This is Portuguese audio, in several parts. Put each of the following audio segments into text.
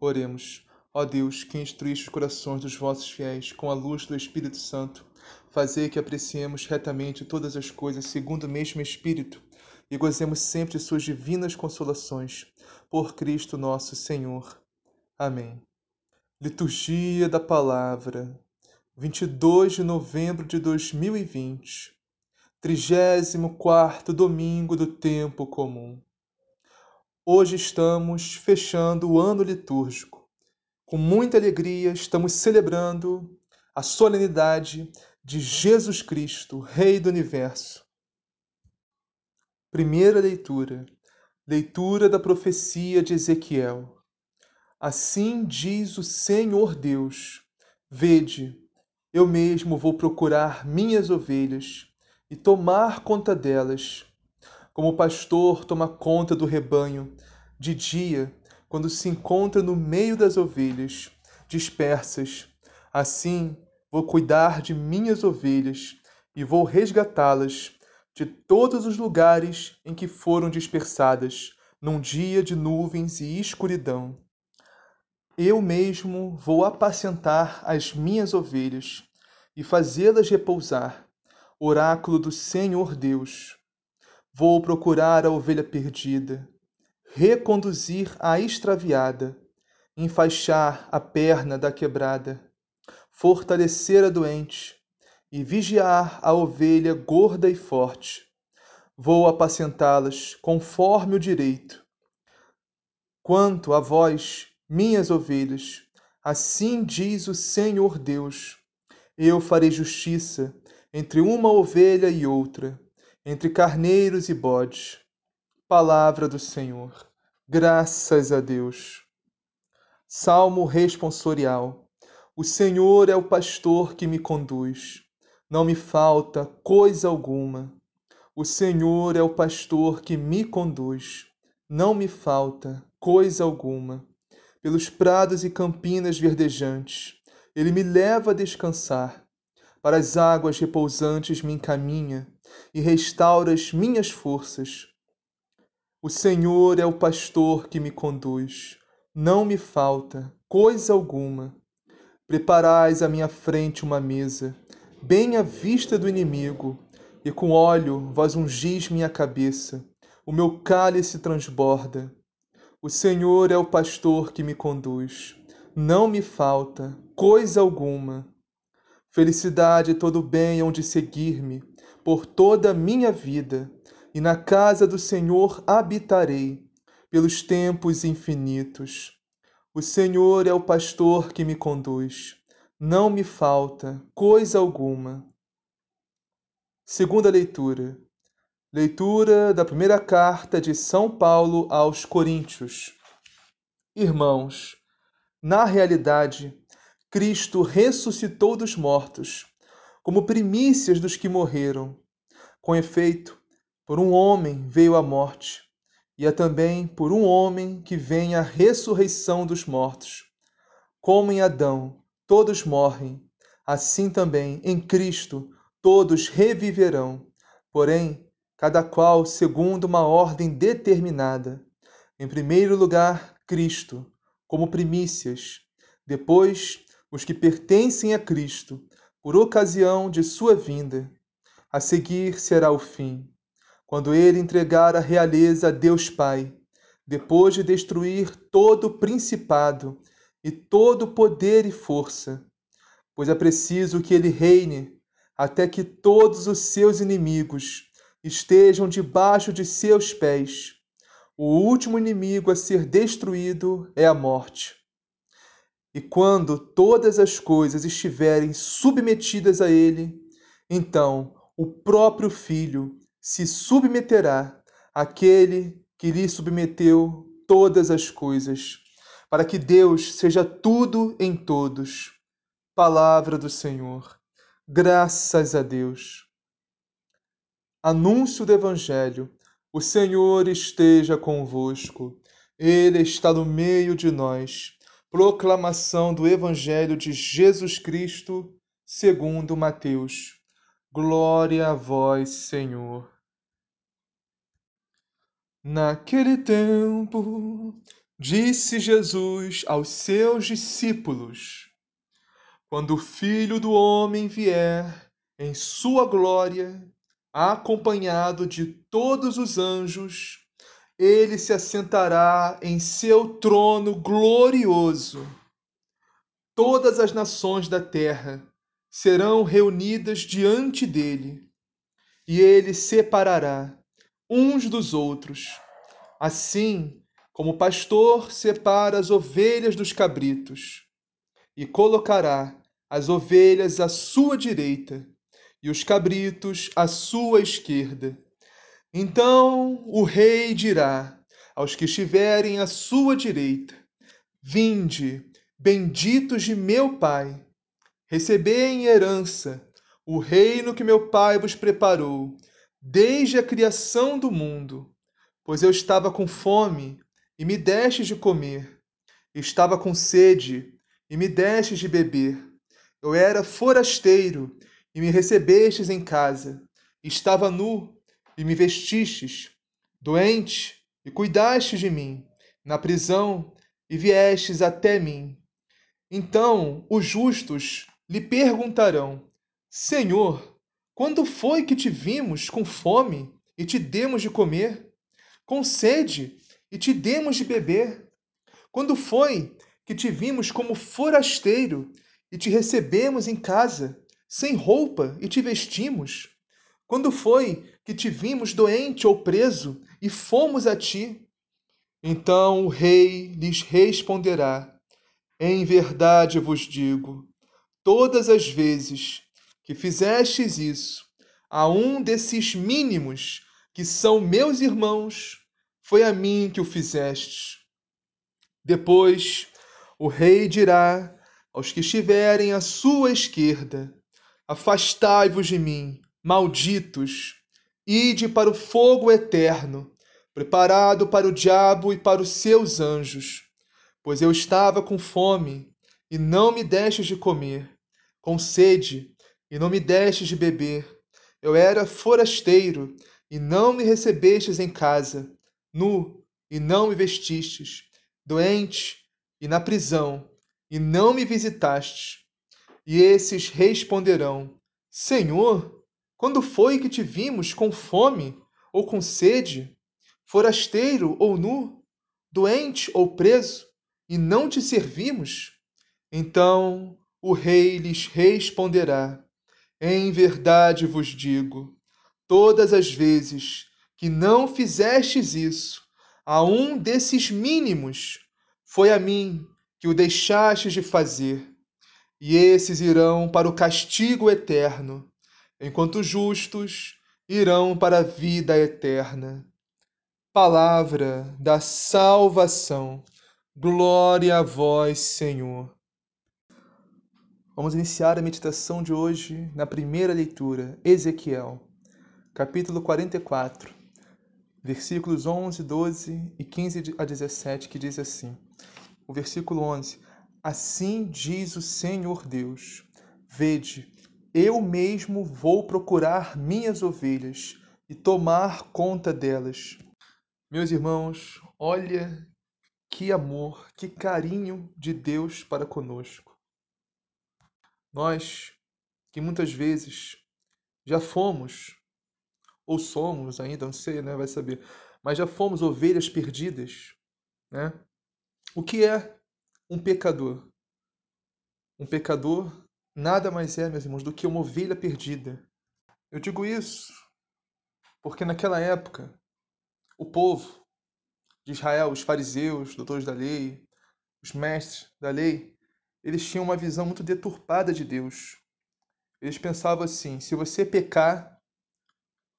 Oremos. Ó Deus, que instruíste os corações dos vossos fiéis com a luz do Espírito Santo, fazei que apreciemos retamente todas as coisas segundo o mesmo Espírito e gozemos sempre de suas divinas consolações. Por Cristo nosso Senhor. Amém. Liturgia da Palavra, 22 de novembro de 2020, 34 domingo do Tempo Comum. Hoje estamos fechando o ano litúrgico. Com muita alegria, estamos celebrando a solenidade de Jesus Cristo, Rei do Universo. Primeira leitura. Leitura da profecia de Ezequiel. Assim diz o Senhor Deus: Vede, eu mesmo vou procurar minhas ovelhas e tomar conta delas como o pastor toma conta do rebanho, de dia, quando se encontra no meio das ovelhas dispersas. Assim, vou cuidar de minhas ovelhas e vou resgatá-las de todos os lugares em que foram dispersadas, num dia de nuvens e escuridão. Eu mesmo vou apacentar as minhas ovelhas e fazê-las repousar. Oráculo do Senhor Deus. Vou procurar a ovelha perdida, reconduzir a extraviada, enfaixar a perna da quebrada, fortalecer a doente e vigiar a ovelha gorda e forte. Vou apacentá-las conforme o direito. Quanto a vós, minhas ovelhas, assim diz o Senhor Deus: eu farei justiça entre uma ovelha e outra entre carneiros e bodes. Palavra do Senhor. Graças a Deus. Salmo responsorial. O Senhor é o pastor que me conduz. Não me falta coisa alguma. O Senhor é o pastor que me conduz. Não me falta coisa alguma. Pelos prados e campinas verdejantes, ele me leva a descansar. Para as águas repousantes me encaminha e restaura as minhas forças. O Senhor é o pastor que me conduz, não me falta coisa alguma. Preparais à minha frente uma mesa, bem à vista do inimigo, e com óleo vós ungis minha cabeça, o meu cálice transborda. O Senhor é o pastor que me conduz, não me falta coisa alguma. Felicidade e todo bem hão de seguir-me por toda a minha vida, e na casa do Senhor habitarei pelos tempos infinitos. O Senhor é o pastor que me conduz, não me falta coisa alguma. Segunda leitura. Leitura da primeira carta de São Paulo aos Coríntios. Irmãos, na realidade, Cristo ressuscitou dos mortos como primícias dos que morreram. Com efeito, por um homem veio a morte, e é também por um homem que vem a ressurreição dos mortos. Como em Adão todos morrem, assim também em Cristo todos reviverão, porém, cada qual segundo uma ordem determinada. Em primeiro lugar, Cristo, como primícias, depois, os que pertencem a Cristo, por ocasião de sua vinda. A seguir será o fim, quando ele entregar a realeza a Deus Pai, depois de destruir todo o principado e todo poder e força, pois é preciso que ele reine até que todos os seus inimigos estejam debaixo de seus pés. O último inimigo a ser destruído é a morte. E quando todas as coisas estiverem submetidas a ele, então o próprio Filho se submeterá àquele que lhe submeteu todas as coisas, para que Deus seja tudo em todos. Palavra do Senhor. Graças a Deus. Anúncio do Evangelho. O Senhor esteja convosco. Ele está no meio de nós. Proclamação do Evangelho de Jesus Cristo, segundo Mateus. Glória a vós, Senhor. Naquele tempo, disse Jesus aos seus discípulos: Quando o Filho do Homem vier em sua glória, acompanhado de todos os anjos, ele se assentará em seu trono glorioso. Todas as nações da terra serão reunidas diante dele, e ele separará uns dos outros, assim como o pastor separa as ovelhas dos cabritos, e colocará as ovelhas à sua direita e os cabritos à sua esquerda. Então o rei dirá aos que estiverem à sua direita: Vinde, benditos de meu Pai Recebei em herança o reino que meu Pai vos preparou desde a criação do mundo. Pois eu estava com fome e me destes de comer, estava com sede e me destes de beber. Eu era forasteiro e me recebestes em casa, estava nu e me vestistes, doente e cuidastes de mim, na prisão e viestes até mim. Então os justos lhe perguntarão: Senhor, quando foi que te vimos com fome e te demos de comer? Com sede e te demos de beber? Quando foi que te vimos como forasteiro e te recebemos em casa, sem roupa e te vestimos? Quando foi que te vimos doente ou preso e fomos a ti? Então o rei lhes responderá: Em verdade vos digo, todas as vezes que fizestes isso a um desses mínimos que são meus irmãos, foi a mim que o fizestes. Depois o rei dirá aos que estiverem à sua esquerda: Afastai-vos de mim, malditos, ide para o fogo eterno, preparado para o diabo e para os seus anjos. Pois eu estava com fome e não me destes de comer com sede, e não me destes de beber. Eu era forasteiro, e não me recebestes em casa, nu, e não me vestistes, doente, e na prisão, e não me visitastes. E esses responderão: Senhor, quando foi que te vimos com fome ou com sede, forasteiro ou nu, doente ou preso, e não te servimos? Então o rei lhes responderá: Em verdade vos digo, todas as vezes que não fizestes isso a um desses mínimos, foi a mim que o deixastes de fazer. E esses irão para o castigo eterno, enquanto os justos irão para a vida eterna. Palavra da salvação. Glória a vós, Senhor. Vamos iniciar a meditação de hoje na primeira leitura, Ezequiel, capítulo 44, versículos 11, 12 e 15 a 17, que diz assim: O versículo 11: Assim diz o Senhor Deus: Vede, eu mesmo vou procurar minhas ovelhas e tomar conta delas. Meus irmãos, olha que amor, que carinho de Deus para conosco. Nós, que muitas vezes já fomos, ou somos ainda, não sei, né, vai saber, mas já fomos ovelhas perdidas, né? O que é um pecador. Um pecador nada mais é, meus irmãos, do que uma ovelha perdida. Eu digo isso porque naquela época o povo de Israel, os fariseus, doutores da lei, os mestres da lei, eles tinham uma visão muito deturpada de Deus. Eles pensavam assim: se você pecar,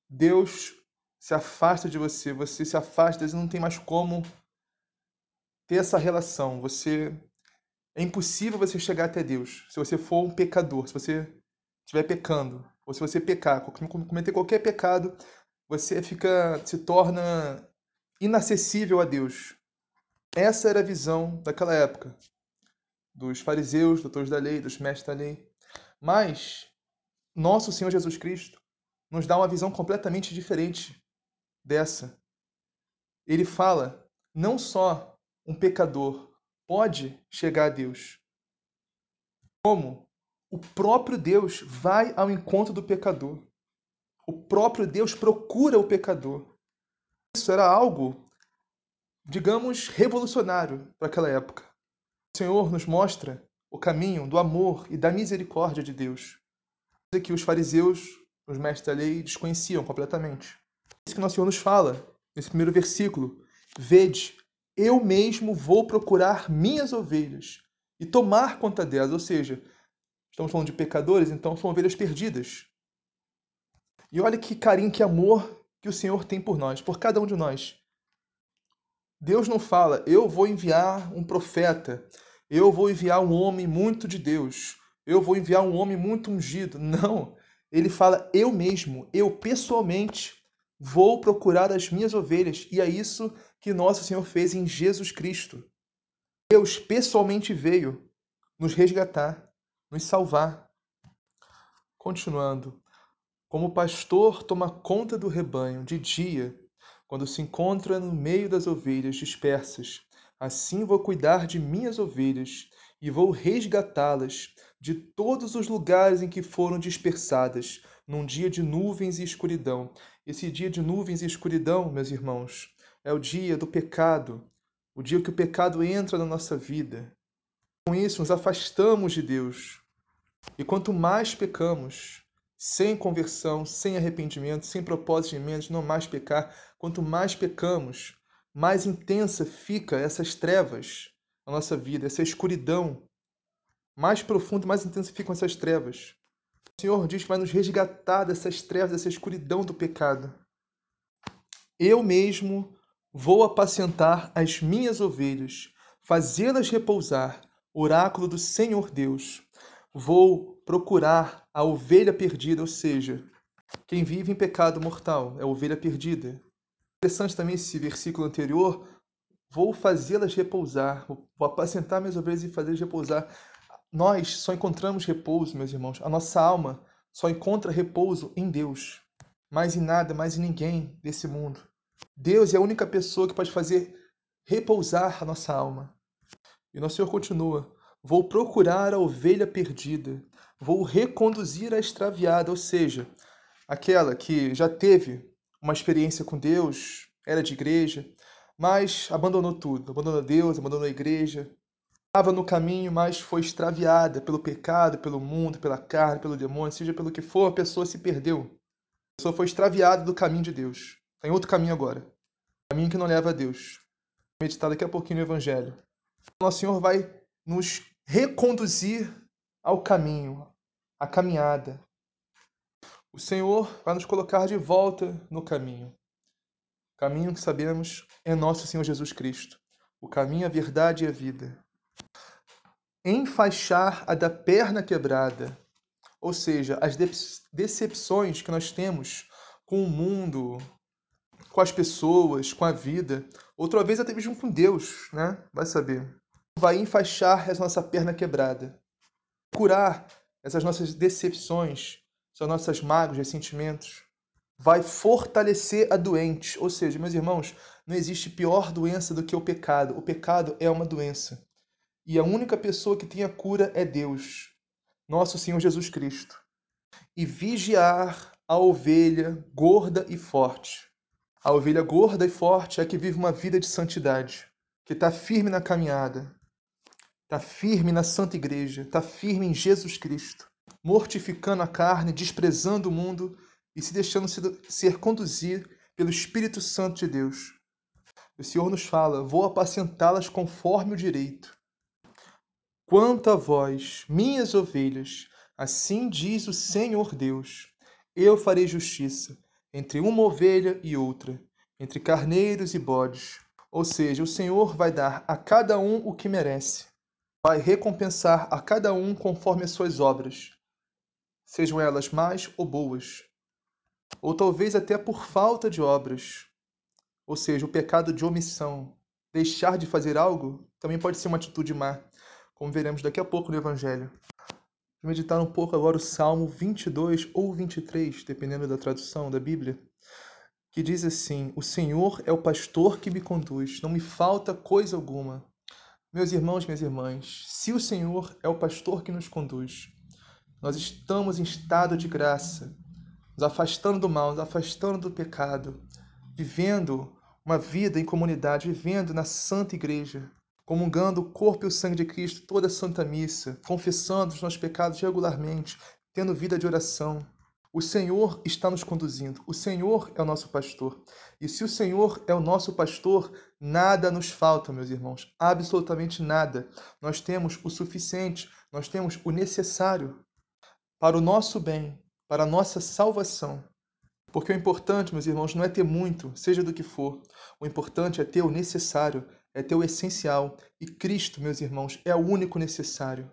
Deus se afasta de você, você se afasta, Deus não tem mais como ter essa relação. Você é impossível você chegar até Deus se você for um pecador, se você estiver pecando, ou se você pecar, cometer qualquer pecado, você fica se torna inacessível a Deus. Essa era a visão daquela época dos fariseus, doutores da lei, dos mestres da lei. Mas nosso Senhor Jesus Cristo nos dá uma visão completamente diferente dessa. Ele fala não só um pecador pode chegar a Deus. Como o próprio Deus vai ao encontro do pecador. O próprio Deus procura o pecador. Isso era algo, digamos, revolucionário para aquela época. O Senhor nos mostra o caminho do amor e da misericórdia de Deus. Que os fariseus, os mestres da lei, desconheciam completamente. É isso que nosso Senhor nos fala nesse primeiro versículo. Vede, eu mesmo vou procurar minhas ovelhas e tomar conta delas. Ou seja, estamos falando de pecadores, então são ovelhas perdidas. E olha que carinho, que amor que o Senhor tem por nós, por cada um de nós. Deus não fala, eu vou enviar um profeta, eu vou enviar um homem muito de Deus, eu vou enviar um homem muito ungido. Não. Ele fala, eu mesmo, eu pessoalmente vou procurar as minhas ovelhas. E é isso que nosso Senhor fez em Jesus Cristo. Deus pessoalmente veio nos resgatar, nos salvar. Continuando, como o pastor toma conta do rebanho de dia, quando se encontra no meio das ovelhas dispersas, assim vou cuidar de minhas ovelhas e vou resgatá-las de todos os lugares em que foram dispersadas, num dia de nuvens e escuridão. Esse dia de nuvens e escuridão, meus irmãos, é o dia do pecado, o dia que o pecado entra na nossa vida. Com isso, nos afastamos de Deus. E quanto mais pecamos, sem conversão, sem arrependimento, sem propósito de mente, não mais pecar, quanto mais pecamos, mais intensa fica essas trevas na nossa vida, essa escuridão. Mais profundo, mais intensa ficam essas trevas. Senhor diz que vai nos resgatar dessas trevas, dessa escuridão do pecado. Eu mesmo Vou apacentar as minhas ovelhas, fazê-las repousar, oráculo do Senhor Deus. Vou procurar a ovelha perdida, ou seja, quem vive em pecado mortal é a ovelha perdida. Interessante também esse versículo anterior. Vou fazê-las repousar, vou apacentar minhas ovelhas e fazê-las repousar. Nós só encontramos repouso, meus irmãos. A nossa alma só encontra repouso em Deus. Mais em nada, mais em ninguém desse mundo. Deus é a única pessoa que pode fazer repousar a nossa alma. E nosso Senhor continua: Vou procurar a ovelha perdida, vou reconduzir a extraviada, ou seja, aquela que já teve uma experiência com Deus, era de igreja, mas abandonou tudo, abandonou Deus, abandonou a igreja, estava no caminho, mas foi extraviada pelo pecado, pelo mundo, pela carne, pelo demônio, seja pelo que for, a pessoa se perdeu. A pessoa foi extraviada do caminho de Deus. Está em outro caminho agora. Caminho que não leva a Deus. Vou meditar daqui a pouquinho no Evangelho. Nosso Senhor vai nos reconduzir ao caminho, à caminhada. O Senhor vai nos colocar de volta no caminho. O caminho que sabemos é nosso Senhor Jesus Cristo. O caminho, a verdade e a vida. Enfaixar a da perna quebrada, ou seja, as decepções que nós temos com o mundo, com as pessoas, com a vida, outra vez até mesmo com Deus, né? Vai saber. Vai enfaixar essa nossa perna quebrada, curar essas nossas decepções, essas nossas mágoas, ressentimentos. Vai fortalecer a doente, ou seja, meus irmãos, não existe pior doença do que o pecado. O pecado é uma doença. E a única pessoa que tem a cura é Deus, nosso Senhor Jesus Cristo. E vigiar a ovelha gorda e forte a ovelha gorda e forte é que vive uma vida de santidade, que está firme na caminhada. está firme na Santa Igreja, está firme em Jesus Cristo, mortificando a carne, desprezando o mundo e se deixando ser conduzido pelo Espírito Santo de Deus. O Senhor nos fala: vou apacentá-las conforme o direito. Quanto a vós, minhas ovelhas, assim diz o Senhor Deus: eu farei justiça entre uma ovelha e outra, entre carneiros e bodes. Ou seja, o Senhor vai dar a cada um o que merece, vai recompensar a cada um conforme as suas obras, sejam elas más ou boas, ou talvez até por falta de obras, ou seja, o pecado de omissão. Deixar de fazer algo também pode ser uma atitude má como veremos daqui a pouco no Evangelho. Vou meditar um pouco agora o Salmo 22 ou 23, dependendo da tradução da Bíblia, que diz assim: O Senhor é o pastor que me conduz, não me falta coisa alguma. Meus irmãos, minhas irmãs, se o Senhor é o pastor que nos conduz, nós estamos em estado de graça, nos afastando do mal, nos afastando do pecado, vivendo uma vida em comunidade, vivendo na santa igreja, comungando o corpo e o sangue de Cristo, toda a Santa Missa, confessando os nossos pecados regularmente, tendo vida de oração. O Senhor está nos conduzindo, o Senhor é o nosso pastor. E se o Senhor é o nosso pastor, nada nos falta, meus irmãos, absolutamente nada. Nós temos o suficiente, nós temos o necessário para o nosso bem, para a nossa salvação. Porque o importante, meus irmãos, não é ter muito, seja do que for. O importante é ter o necessário, é ter o essencial. E Cristo, meus irmãos, é o único necessário.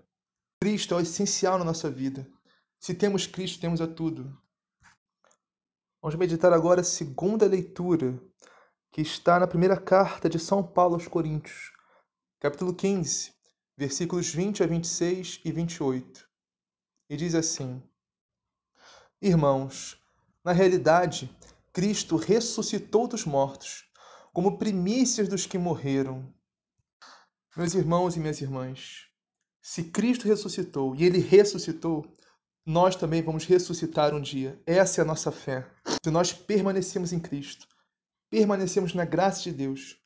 Cristo é o essencial na nossa vida. Se temos Cristo, temos a tudo. Vamos meditar agora a segunda leitura, que está na primeira carta de São Paulo aos Coríntios, capítulo 15, versículos 20 a 26 e 28. E diz assim: Irmãos, na realidade, Cristo ressuscitou dos mortos como primícias dos que morreram. Meus irmãos e minhas irmãs, se Cristo ressuscitou e ele ressuscitou, nós também vamos ressuscitar um dia. Essa é a nossa fé. Se nós permanecemos em Cristo, permanecemos na graça de Deus,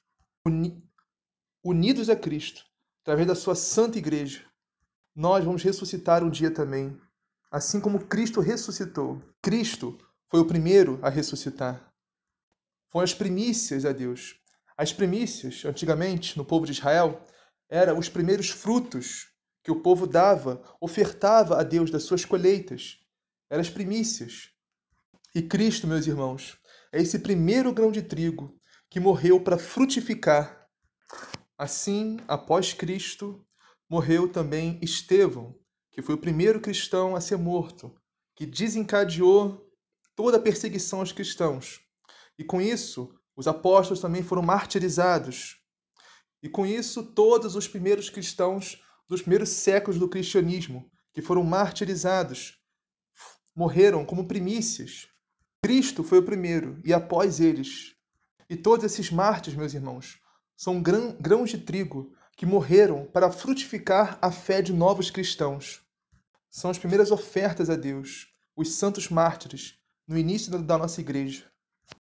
uni unidos a Cristo, através da sua santa igreja, nós vamos ressuscitar um dia também. Assim como Cristo ressuscitou. Cristo foi o primeiro a ressuscitar foram as primícias a Deus. As primícias, antigamente, no povo de Israel, eram os primeiros frutos que o povo dava, ofertava a Deus das suas colheitas. Eram as primícias. E Cristo, meus irmãos, é esse primeiro grão de trigo que morreu para frutificar. Assim, após Cristo, morreu também Estevão, que foi o primeiro cristão a ser morto, que desencadeou toda a perseguição aos cristãos. E com isso, os apóstolos também foram martirizados. E com isso, todos os primeiros cristãos dos primeiros séculos do cristianismo, que foram martirizados, morreram como primícias. Cristo foi o primeiro, e após eles. E todos esses mártires, meus irmãos, são grãos de trigo que morreram para frutificar a fé de novos cristãos. São as primeiras ofertas a Deus, os santos mártires, no início da nossa igreja.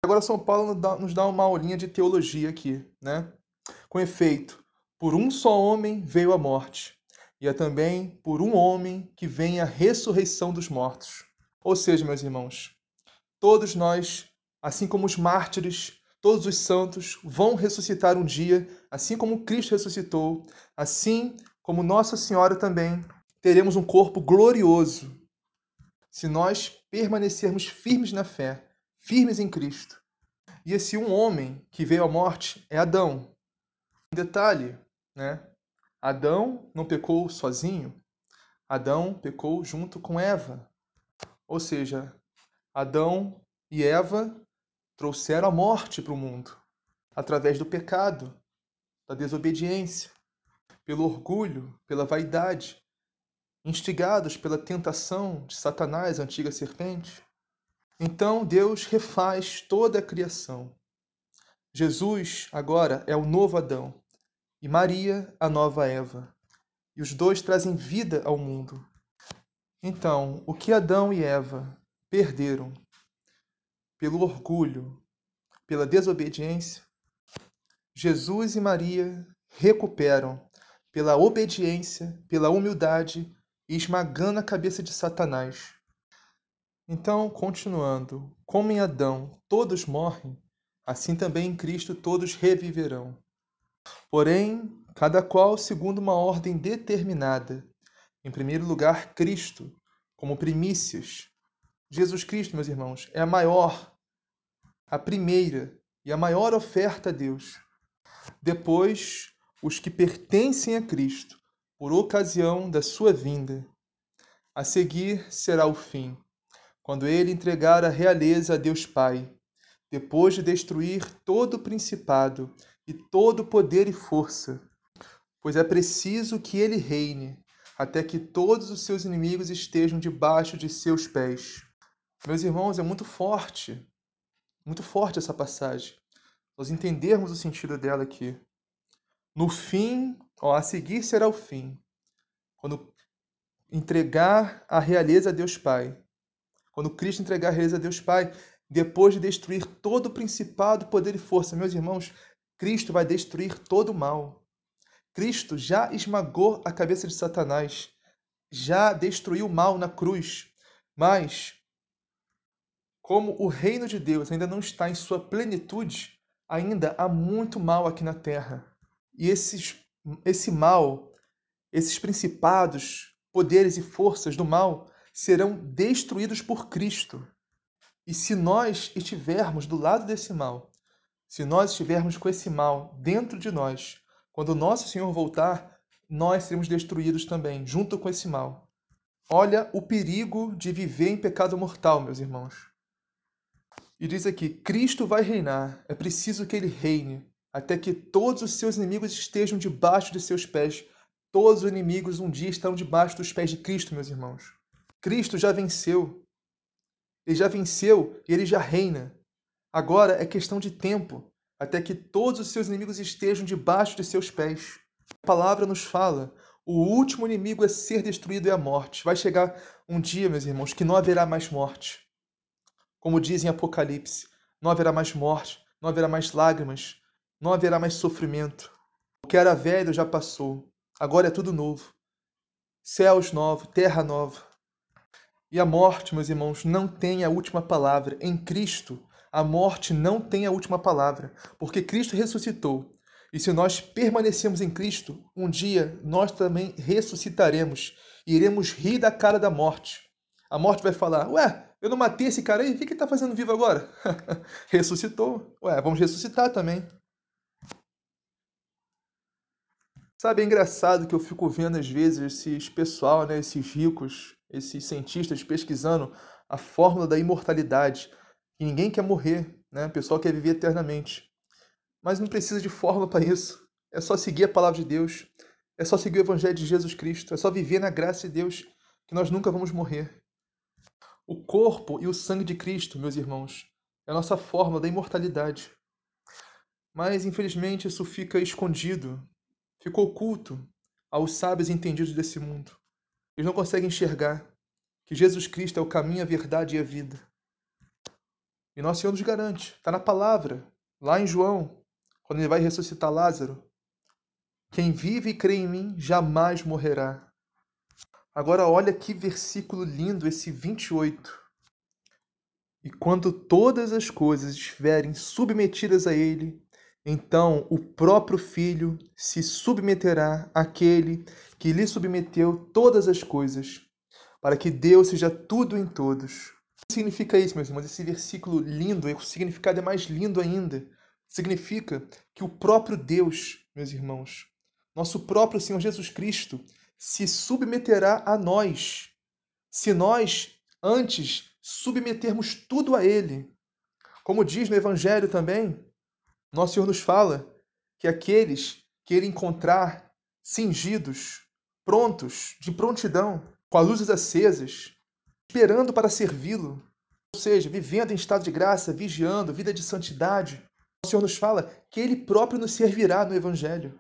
Agora São Paulo nos dá uma aulinha de teologia aqui, né? Com efeito, por um só homem veio a morte, e é também por um homem que vem a ressurreição dos mortos. Ou seja, meus irmãos, todos nós, assim como os mártires, todos os santos vão ressuscitar um dia, assim como Cristo ressuscitou, assim como Nossa Senhora também, teremos um corpo glorioso. Se nós permanecermos firmes na fé, firmes em Cristo. E esse um homem que veio à morte é Adão. Um detalhe, né? Adão não pecou sozinho. Adão pecou junto com Eva. Ou seja, Adão e Eva trouxeram a morte para o mundo através do pecado, da desobediência, pelo orgulho, pela vaidade, instigados pela tentação de Satanás, a antiga serpente. Então Deus refaz toda a criação. Jesus agora é o novo Adão e Maria a nova Eva. E os dois trazem vida ao mundo. Então, o que Adão e Eva perderam pelo orgulho, pela desobediência, Jesus e Maria recuperam pela obediência, pela humildade e esmagando a cabeça de Satanás. Então, continuando, como em Adão todos morrem, assim também em Cristo todos reviverão. Porém, cada qual segundo uma ordem determinada. Em primeiro lugar, Cristo, como primícias. Jesus Cristo, meus irmãos, é a maior, a primeira e a maior oferta a Deus. Depois, os que pertencem a Cristo, por ocasião da sua vinda. A seguir será o fim, quando ele entregar a realeza a Deus Pai, depois de destruir todo o principado e todo poder e força, pois é preciso que ele reine, até que todos os seus inimigos estejam debaixo de seus pés. Meus irmãos, é muito forte, muito forte essa passagem. Nós entendermos o sentido dela aqui. No fim, ó, a seguir será o fim, quando entregar a realeza a Deus Pai. Quando Cristo entregar a realeza a Deus Pai, depois de destruir todo o principado, poder e força, meus irmãos, Cristo vai destruir todo o mal. Cristo já esmagou a cabeça de Satanás, já destruiu o mal na cruz, mas como o reino de Deus ainda não está em sua plenitude, ainda há muito mal aqui na terra. E esses, esse mal, esses principados, poderes e forças do mal serão destruídos por Cristo. E se nós estivermos do lado desse mal, se nós estivermos com esse mal dentro de nós, quando o nosso Senhor voltar, nós seremos destruídos também, junto com esse mal. Olha o perigo de viver em pecado mortal, meus irmãos. E diz aqui: Cristo vai reinar, é preciso que ele reine, até que todos os seus inimigos estejam debaixo de seus pés. Todos os inimigos um dia estarão debaixo dos pés de Cristo, meus irmãos. Cristo já venceu. Ele já venceu e ele já reina. Agora é questão de tempo até que todos os seus inimigos estejam debaixo de seus pés. A palavra nos fala: o último inimigo a ser destruído é a morte. Vai chegar um dia, meus irmãos, que não haverá mais morte. Como diz em Apocalipse, não haverá mais morte, não haverá mais lágrimas, não haverá mais sofrimento. O que era velho já passou, agora é tudo novo. Céus novos, terra nova. E a morte, meus irmãos, não tem a última palavra. Em Cristo, a morte não tem a última palavra, porque Cristo ressuscitou. E se nós permanecemos em Cristo, um dia nós também ressuscitaremos e iremos rir da cara da morte. A morte vai falar: Ué, eu não matei esse cara aí, o que ele está fazendo vivo agora? Ressuscitou. Ué, vamos ressuscitar também. Sabe, é engraçado que eu fico vendo às vezes esses pessoal, né, esses ricos, esses cientistas pesquisando a fórmula da imortalidade. E ninguém quer morrer, né? O pessoal quer viver eternamente. Mas não precisa de fórmula para isso. É só seguir a palavra de Deus. É só seguir o evangelho de Jesus Cristo. É só viver na graça de Deus que nós nunca vamos morrer. O corpo e o sangue de Cristo, meus irmãos, é a nossa fórmula da imortalidade. Mas, infelizmente, isso fica escondido, fica oculto aos sábios entendidos desse mundo. Eles não conseguem enxergar que Jesus Cristo é o caminho, a verdade e a vida. E nosso Senhor nos garante, está na palavra, lá em João, quando ele vai ressuscitar Lázaro. Quem vive e crê em mim jamais morrerá. Agora olha que versículo lindo esse 28. E quando todas as coisas estiverem submetidas a ele, então o próprio Filho se submeterá àquele que lhe submeteu todas as coisas, para que Deus seja tudo em todos significa isso, meus irmãos? Esse versículo lindo, o significado é mais lindo ainda. Significa que o próprio Deus, meus irmãos, nosso próprio Senhor Jesus Cristo, se submeterá a nós, se nós antes submetermos tudo a Ele. Como diz no Evangelho também, nosso Senhor nos fala que aqueles que Ele encontrar cingidos, prontos, de prontidão, com as luzes acesas, esperando para servi-lo, ou seja, vivendo em estado de graça, vigiando, vida de santidade. O Senhor nos fala que Ele próprio nos servirá no Evangelho.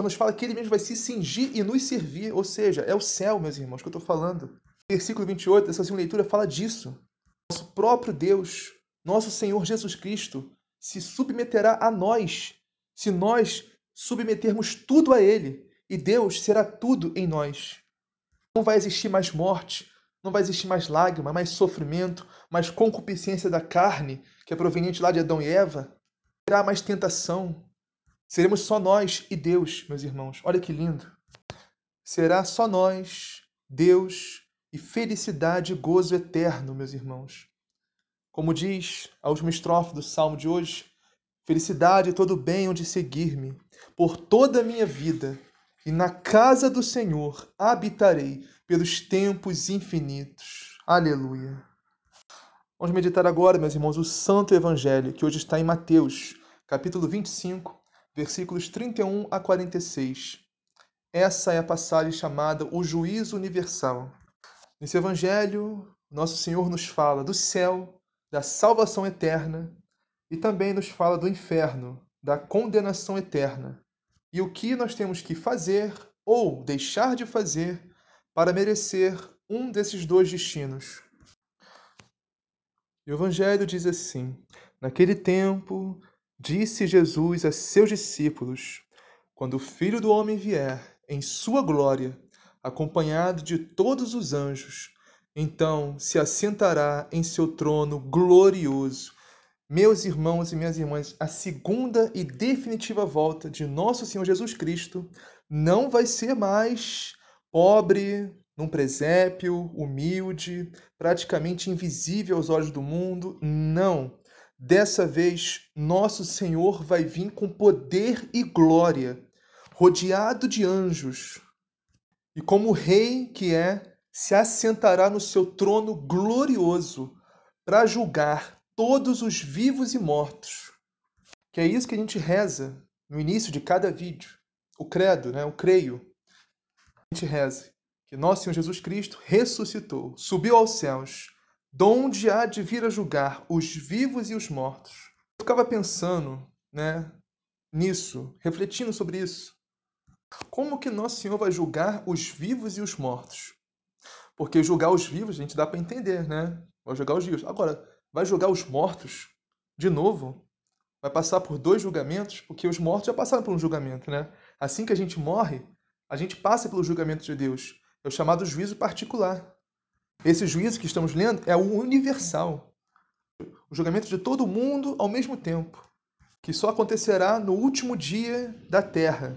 Nos fala que Ele mesmo vai se cingir e nos servir, ou seja, é o céu, meus irmãos, que eu estou falando. Versículo 28 dessa segunda leitura fala disso. Nosso próprio Deus, nosso Senhor Jesus Cristo, se submeterá a nós, se nós submetermos tudo a Ele. e Deus será tudo em nós. Não vai existir mais morte, não vai existir mais lágrima, mais sofrimento, mais concupiscência da carne, que é proveniente lá de Adão e Eva. Não terá mais tentação. Seremos só nós e Deus, meus irmãos. Olha que lindo. Será só nós, Deus e felicidade e gozo eterno, meus irmãos. Como diz a última estrofe do salmo de hoje, felicidade e todo bem onde seguir-me, por toda a minha vida, e na casa do Senhor habitarei pelos tempos infinitos. Aleluia. Vamos meditar agora, meus irmãos, o Santo Evangelho, que hoje está em Mateus, capítulo 25, versículos 31 a 46. Essa é a passagem chamada o juízo universal. Nesse evangelho, nosso Senhor nos fala do céu, da salvação eterna e também nos fala do inferno, da condenação eterna. E o que nós temos que fazer ou deixar de fazer para merecer um desses dois destinos. E o Evangelho diz assim: Naquele tempo, disse Jesus a seus discípulos: Quando o Filho do Homem vier em sua glória, acompanhado de todos os anjos, então se assentará em seu trono glorioso. Meus irmãos e minhas irmãs, a segunda e definitiva volta de nosso Senhor Jesus Cristo não vai ser mais pobre, num presépio, humilde, praticamente invisível aos olhos do mundo. Não. Dessa vez, nosso Senhor vai vir com poder e glória, rodeado de anjos, e como rei que é, se assentará no seu trono glorioso para julgar todos os vivos e mortos. Que é isso que a gente reza no início de cada vídeo. O credo, né? O creio. A gente reza que nosso Senhor Jesus Cristo ressuscitou, subiu aos céus, donde há de vir a julgar os vivos e os mortos. Eu ficava pensando, né, nisso, refletindo sobre isso. Como que Nosso Senhor vai julgar os vivos e os mortos? Porque julgar os vivos, a gente dá para entender, né? Vai julgar os vivos. Agora, vai julgar os mortos de novo? Vai passar por dois julgamentos? Porque os mortos já passaram por um julgamento, né? Assim que a gente morre, a gente passa pelo julgamento de Deus. É o chamado juízo particular. Esse juízo que estamos lendo é o universal. O julgamento de todo mundo ao mesmo tempo, que só acontecerá no último dia da terra,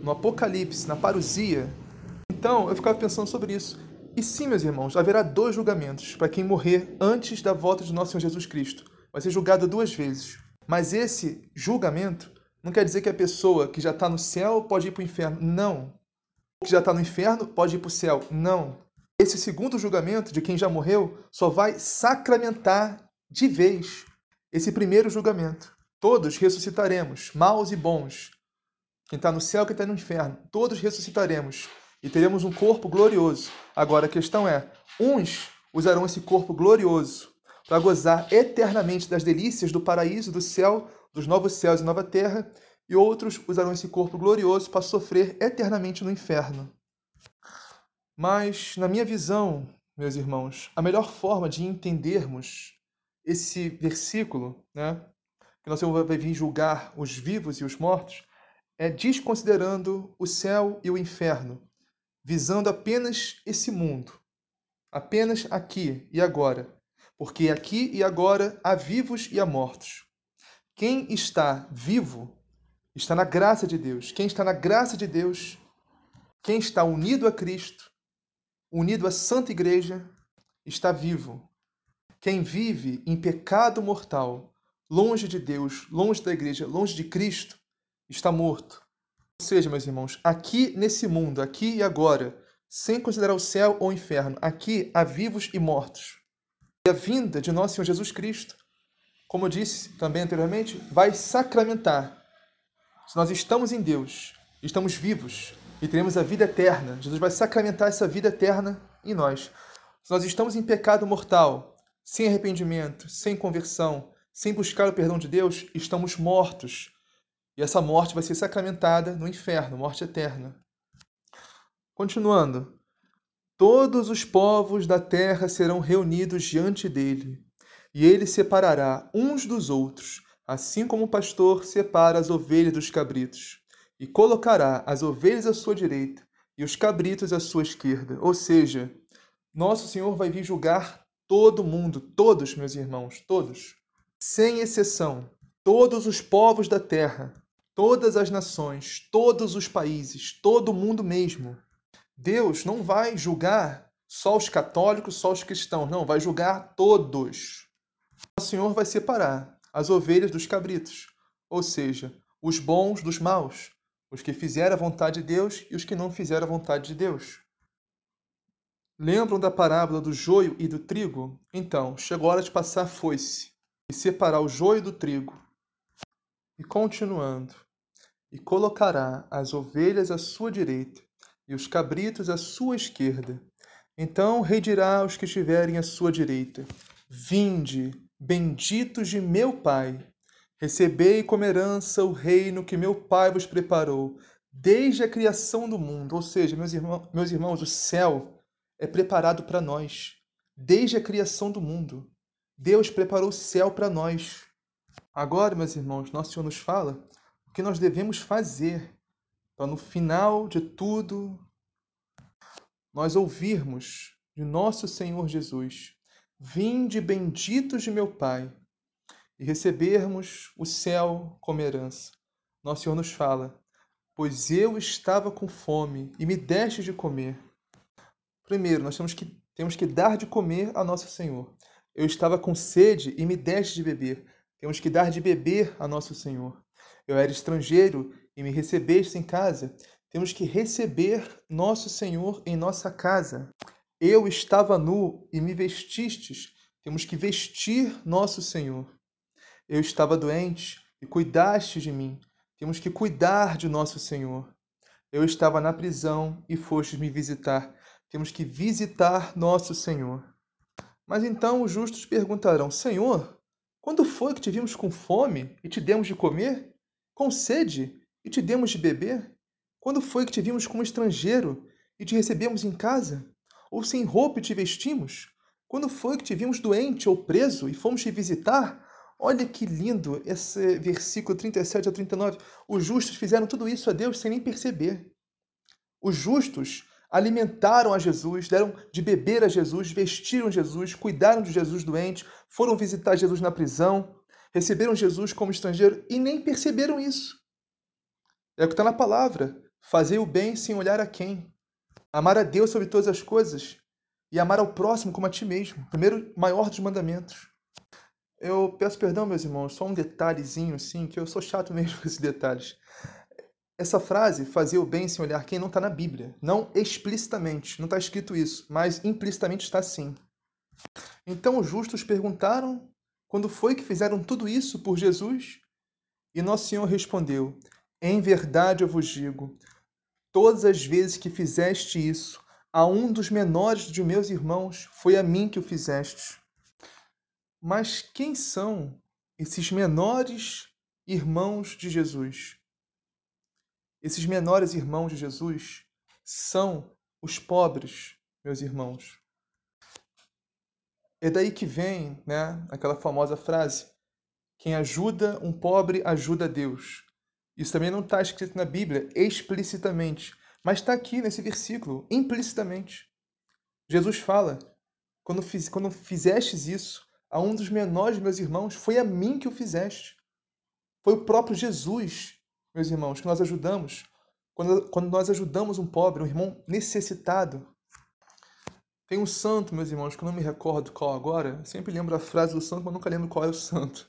no Apocalipse, na parousia. Então, eu ficava pensando sobre isso. E sim, meus irmãos, haverá dois julgamentos para quem morrer antes da volta de nosso Senhor Jesus Cristo. Vai ser julgado duas vezes. Mas esse julgamento não quer dizer que a pessoa que já está no céu pode ir para o inferno. Não. O que já está no inferno pode ir para o céu. Não. Esse segundo julgamento de quem já morreu só vai sacramentar de vez esse primeiro julgamento. Todos ressuscitaremos, maus e bons, quem está no céu, quem está no inferno, todos ressuscitaremos e teremos um corpo glorioso. Agora a questão é: uns usarão esse corpo glorioso para gozar eternamente das delícias do paraíso, do céu, dos novos céus e nova terra, e outros usarão esse corpo glorioso para sofrer eternamente no inferno. Mas, na minha visão, meus irmãos, a melhor forma de entendermos esse versículo, né, que nós vamos vir julgar os vivos e os mortos, é desconsiderando o céu e o inferno, visando apenas esse mundo, apenas aqui e agora, porque aqui e agora há vivos e há mortos. Quem está vivo está na graça de Deus. Quem está na graça de Deus, quem está unido a Cristo, unido à Santa Igreja, está vivo. Quem vive em pecado mortal, longe de Deus, longe da Igreja, longe de Cristo, está morto. Ou seja, meus irmãos, aqui nesse mundo, aqui e agora, sem considerar o céu ou o inferno, aqui há vivos e mortos. E a vinda de nosso Senhor Jesus Cristo, como eu disse também anteriormente, vai sacramentar. Se nós estamos em Deus, estamos vivos e teremos a vida eterna, Jesus vai sacramentar essa vida eterna em nós. Se nós estamos em pecado mortal, sem arrependimento, sem conversão, sem buscar o perdão de Deus, estamos mortos e essa morte vai ser sacramentada no inferno, morte eterna. Continuando. Todos os povos da terra serão reunidos diante dele, e ele separará uns dos outros, assim como o pastor separa as ovelhas dos cabritos. e colocará as ovelhas à sua direita e os cabritos à sua esquerda. Ou seja, nosso Senhor vai vir julgar todo mundo, todos, meus irmãos, todos, sem exceção, todos os povos da terra, todas as nações, todos os países, todo mundo mesmo. Deus não vai julgar só os católicos, só os cristãos, não, vai julgar todos. O Senhor vai separar as ovelhas dos cabritos, ou seja, os bons dos maus, os que fizeram a vontade de Deus e os que não fizeram a vontade de Deus. Lembram da parábola do joio e do trigo? Então, chegou a hora de passar a foice e separar o joio do trigo. E continuando, e colocará as ovelhas à sua direita e os cabritos à sua esquerda. Então rei dirá aos que estiverem à sua direita: Vinde, benditos de meu Pai, recebei como herança o reino que meu Pai vos preparou desde a criação do mundo. Ou seja, meus irmãos, meus irmãos o céu é preparado para nós desde a criação do mundo. Deus preparou o céu para nós. Agora, meus irmãos, nosso Senhor nos fala o que nós devemos fazer para no final de tudo nós ouvirmos de nosso Senhor Jesus: Vinde benditos de meu Pai, e recebermos o céu como herança. Nosso Senhor nos fala: Pois eu estava com fome e me deste de comer. Primeiro, nós temos que, temos que dar de comer a nosso Senhor. Eu estava com sede e me deste de beber. Temos que dar de beber a nosso Senhor. Eu era estrangeiro e me recebeste em casa. Temos que receber nosso Senhor em nossa casa. Eu estava nu e me vestistes. Temos que vestir nosso Senhor. Eu estava doente e cuidaste de mim. Temos que cuidar de nosso Senhor. Eu estava na prisão e fostes me visitar. Temos que visitar nosso Senhor. Mas então os justos perguntarão: Senhor, quando foi que te vimos com fome e te demos de comer? Com sede e te demos de beber? Quando foi que te vimos como estrangeiro e te recebemos em casa? Ou sem roupa e te vestimos? Quando foi que te vimos doente ou preso e fomos te visitar? Olha que lindo esse versículo 37 a 39. Os justos fizeram tudo isso a Deus sem nem perceber. Os justos alimentaram a Jesus, deram de beber a Jesus, vestiram Jesus, cuidaram de Jesus doente, foram visitar Jesus na prisão, receberam Jesus como estrangeiro e nem perceberam isso. É o que está na palavra. Fazer o bem sem olhar a quem. Amar a Deus sobre todas as coisas e amar ao próximo como a ti mesmo. Primeiro, maior dos mandamentos. Eu peço perdão, meus irmãos, só um detalhezinho, assim, que eu sou chato mesmo com esses detalhes. Essa frase, fazer o bem sem olhar quem, não está na Bíblia. Não explicitamente, não está escrito isso, mas implicitamente está sim. Então os justos perguntaram quando foi que fizeram tudo isso por Jesus? E Nosso Senhor respondeu: Em verdade eu vos digo, todas as vezes que fizeste isso a um dos menores de meus irmãos, foi a mim que o fizeste. Mas quem são esses menores irmãos de Jesus? Esses menores irmãos de Jesus são os pobres, meus irmãos. É daí que vem né, aquela famosa frase: quem ajuda um pobre ajuda Deus. Isso também não está escrito na Bíblia explicitamente, mas está aqui nesse versículo, implicitamente. Jesus fala: quando, fiz, quando fizestes isso a um dos menores meus irmãos, foi a mim que o fizeste. Foi o próprio Jesus, meus irmãos, que nós ajudamos. Quando, quando nós ajudamos um pobre, um irmão necessitado, tem um santo, meus irmãos, que eu não me recordo qual agora. Eu sempre lembro a frase do santo, mas nunca lembro qual é o santo.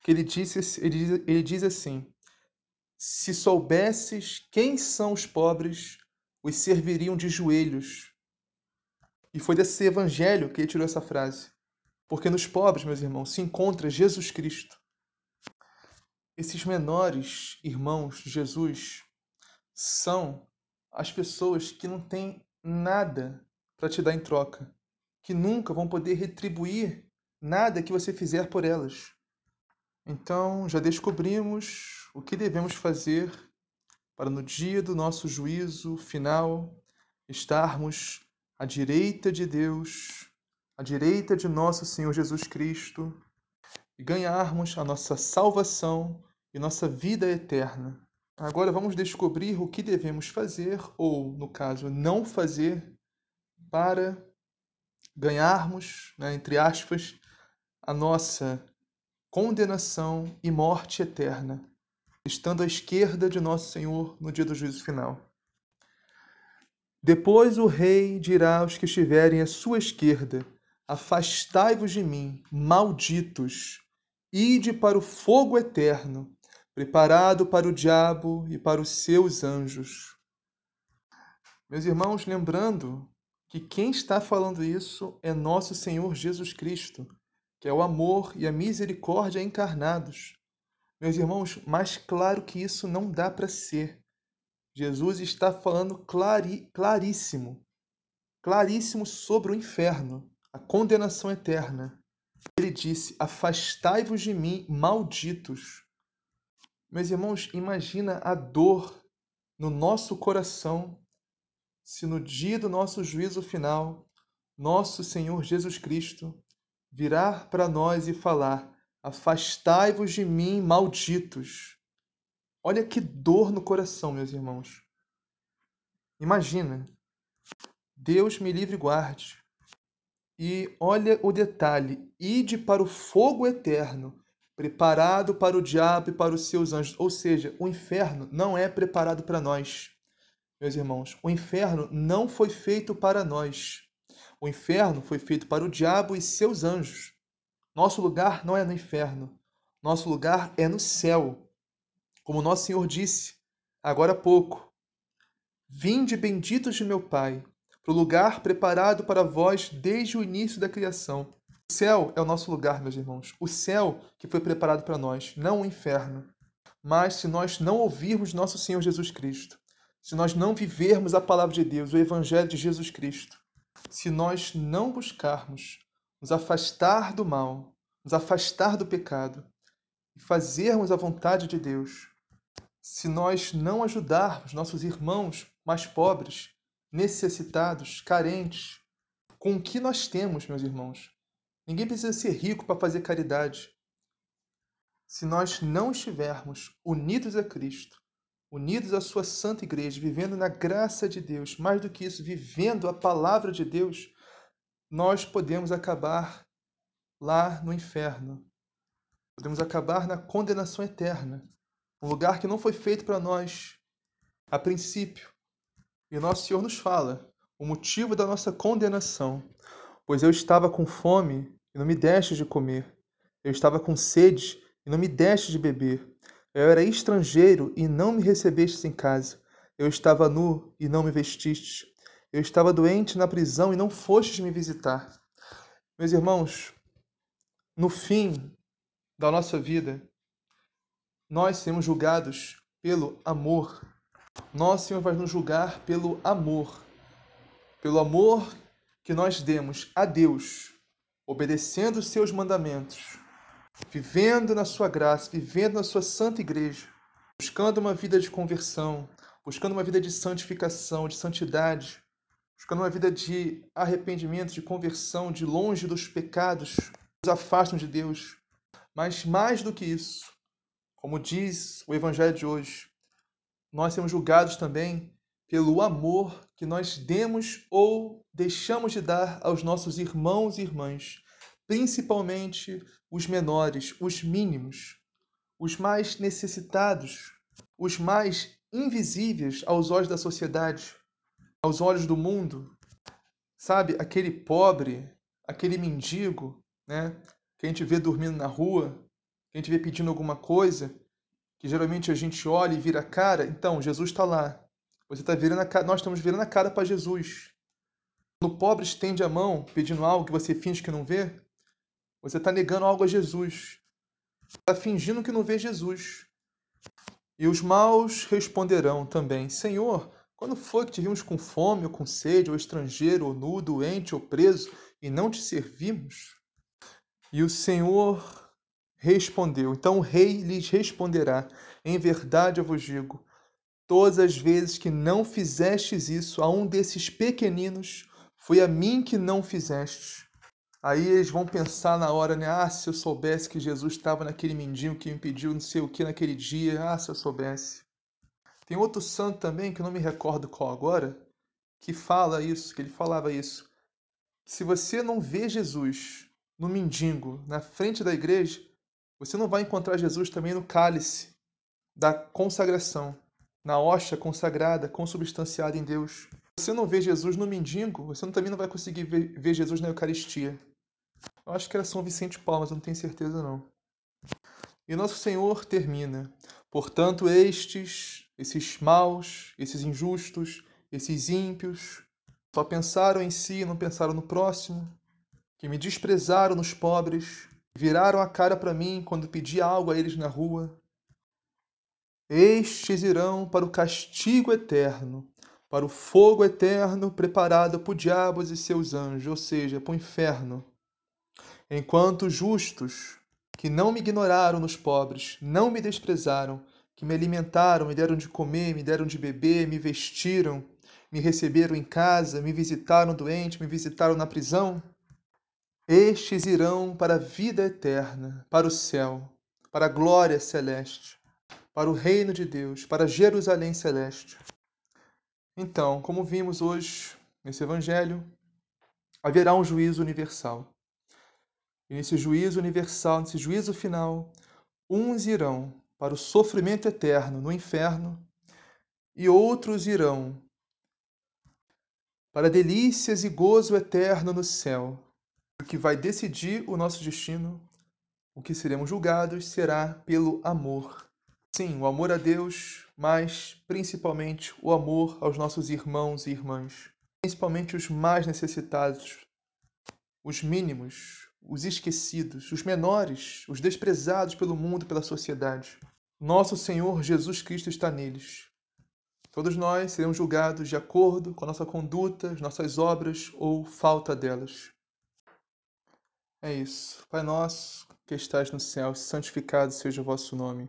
Que ele disse, ele diz, ele diz assim: Se soubesses quem são os pobres, os serviriam de joelhos. E foi desse evangelho que ele tirou essa frase. Porque nos pobres, meus irmãos, se encontra Jesus Cristo. Esses menores irmãos de Jesus são as pessoas que não têm nada para te dar em troca, que nunca vão poder retribuir nada que você fizer por elas. Então, já descobrimos o que devemos fazer para no dia do nosso juízo final estarmos à direita de Deus, à direita de nosso Senhor Jesus Cristo e ganharmos a nossa salvação e nossa vida eterna. Agora vamos descobrir o que devemos fazer, ou, no caso, não fazer, para ganharmos, né, entre aspas, a nossa condenação e morte eterna, estando à esquerda de nosso Senhor no dia do juízo final. Depois o rei dirá aos que estiverem à sua esquerda: Afastai-vos de mim, malditos, ide para o fogo eterno, preparado para o diabo e para os seus anjos. Meus irmãos, lembrando que quem está falando isso é nosso Senhor Jesus Cristo, que é o amor e a misericórdia encarnados. Meus irmãos, mais claro que isso não dá para ser. Jesus está falando clari, claríssimo, claríssimo sobre o inferno, a condenação eterna. Ele disse: Afastai-vos de mim, malditos. Meus irmãos, imagina a dor no nosso coração se no dia do nosso juízo final, nosso Senhor Jesus Cristo virar para nós e falar: Afastai-vos de mim, malditos. Olha que dor no coração, meus irmãos. Imagina. Deus me livre e guarde. E olha o detalhe: ide para o fogo eterno, preparado para o diabo e para os seus anjos. Ou seja, o inferno não é preparado para nós, meus irmãos. O inferno não foi feito para nós. O inferno foi feito para o diabo e seus anjos. Nosso lugar não é no inferno. Nosso lugar é no céu. Como nosso Senhor disse agora há pouco: Vinde benditos de meu Pai, para o lugar preparado para vós desde o início da criação. O céu é o nosso lugar, meus irmãos. O céu que foi preparado para nós, não o inferno. Mas se nós não ouvirmos nosso Senhor Jesus Cristo, se nós não vivermos a palavra de Deus, o Evangelho de Jesus Cristo, se nós não buscarmos nos afastar do mal, nos afastar do pecado e fazermos a vontade de Deus, se nós não ajudarmos nossos irmãos mais pobres, necessitados, carentes, com o que nós temos, meus irmãos. Ninguém precisa ser rico para fazer caridade. Se nós não estivermos unidos a Cristo, unidos à sua santa igreja, vivendo na graça de Deus, mais do que isso, vivendo a palavra de Deus, nós podemos acabar lá no inferno. Podemos acabar na condenação eterna um lugar que não foi feito para nós a princípio. E nosso Senhor nos fala o motivo da nossa condenação. Pois eu estava com fome e não me deste de comer. Eu estava com sede e não me deste de beber. Eu era estrangeiro e não me recebestes em casa. Eu estava nu e não me vestistes. Eu estava doente na prisão e não fostes me visitar. Meus irmãos, no fim da nossa vida, nós seremos julgados pelo amor. Nosso Senhor vai nos julgar pelo amor. Pelo amor que nós demos a Deus, obedecendo os seus mandamentos, vivendo na sua graça, vivendo na sua santa igreja, buscando uma vida de conversão, buscando uma vida de santificação, de santidade, buscando uma vida de arrependimento, de conversão, de longe dos pecados nos afastam de Deus. Mas mais do que isso, como diz o Evangelho de hoje, nós seremos julgados também pelo amor que nós demos ou deixamos de dar aos nossos irmãos e irmãs, principalmente os menores, os mínimos, os mais necessitados, os mais invisíveis aos olhos da sociedade, aos olhos do mundo. Sabe, aquele pobre, aquele mendigo, né, que a gente vê dormindo na rua, a gente vê pedindo alguma coisa, que geralmente a gente olha e vira a cara, então Jesus está lá. Você está virando a cara, nós estamos virando a cara para Jesus. Quando o pobre estende a mão pedindo algo que você finge que não vê, você está negando algo a Jesus. Está fingindo que não vê Jesus. E os maus responderão também: Senhor, quando foi que te vimos com fome ou com sede, ou estrangeiro, ou nu, doente ou preso, e não te servimos? E o Senhor respondeu. Então o rei lhes responderá: Em verdade eu vos digo, todas as vezes que não fizestes isso a um desses pequeninos, foi a mim que não fizestes. Aí eles vão pensar na hora, né? Ah, se eu soubesse que Jesus estava naquele mendigo que me pediu não sei o que naquele dia. Ah, se eu soubesse. Tem outro santo também, que eu não me recordo qual agora, que fala isso, que ele falava isso. Se você não vê Jesus no mendigo, na frente da igreja, você não vai encontrar Jesus também no cálice da consagração, na hóstia consagrada, consubstanciada em Deus. Você não vê Jesus no mendigo, você também não vai conseguir ver, ver Jesus na Eucaristia. Eu acho que era São Vicente Paulo, mas eu não tenho certeza não. E nosso Senhor termina. Portanto, estes, esses maus, esses injustos, esses ímpios, só pensaram em si não pensaram no próximo, que me desprezaram nos pobres, viraram a cara para mim quando pedi algo a eles na rua. Estes irão para o castigo eterno, para o fogo eterno preparado por diabos e seus anjos, ou seja, para o inferno. Enquanto justos, que não me ignoraram nos pobres, não me desprezaram, que me alimentaram, me deram de comer, me deram de beber, me vestiram, me receberam em casa, me visitaram doente, me visitaram na prisão, estes irão para a vida eterna, para o céu, para a glória celeste, para o reino de Deus, para Jerusalém celeste. Então, como vimos hoje nesse evangelho, haverá um juízo universal. E nesse juízo universal, nesse juízo final, uns irão para o sofrimento eterno no inferno e outros irão para delícias e gozo eterno no céu. O que vai decidir o nosso destino, o que seremos julgados, será pelo amor. Sim, o amor a Deus, mas principalmente o amor aos nossos irmãos e irmãs, principalmente os mais necessitados, os mínimos, os esquecidos, os menores, os desprezados pelo mundo e pela sociedade. Nosso Senhor Jesus Cristo está neles. Todos nós seremos julgados de acordo com a nossa conduta, as nossas obras ou falta delas. É isso. Pai nosso, que estás no céu, santificado seja o vosso nome.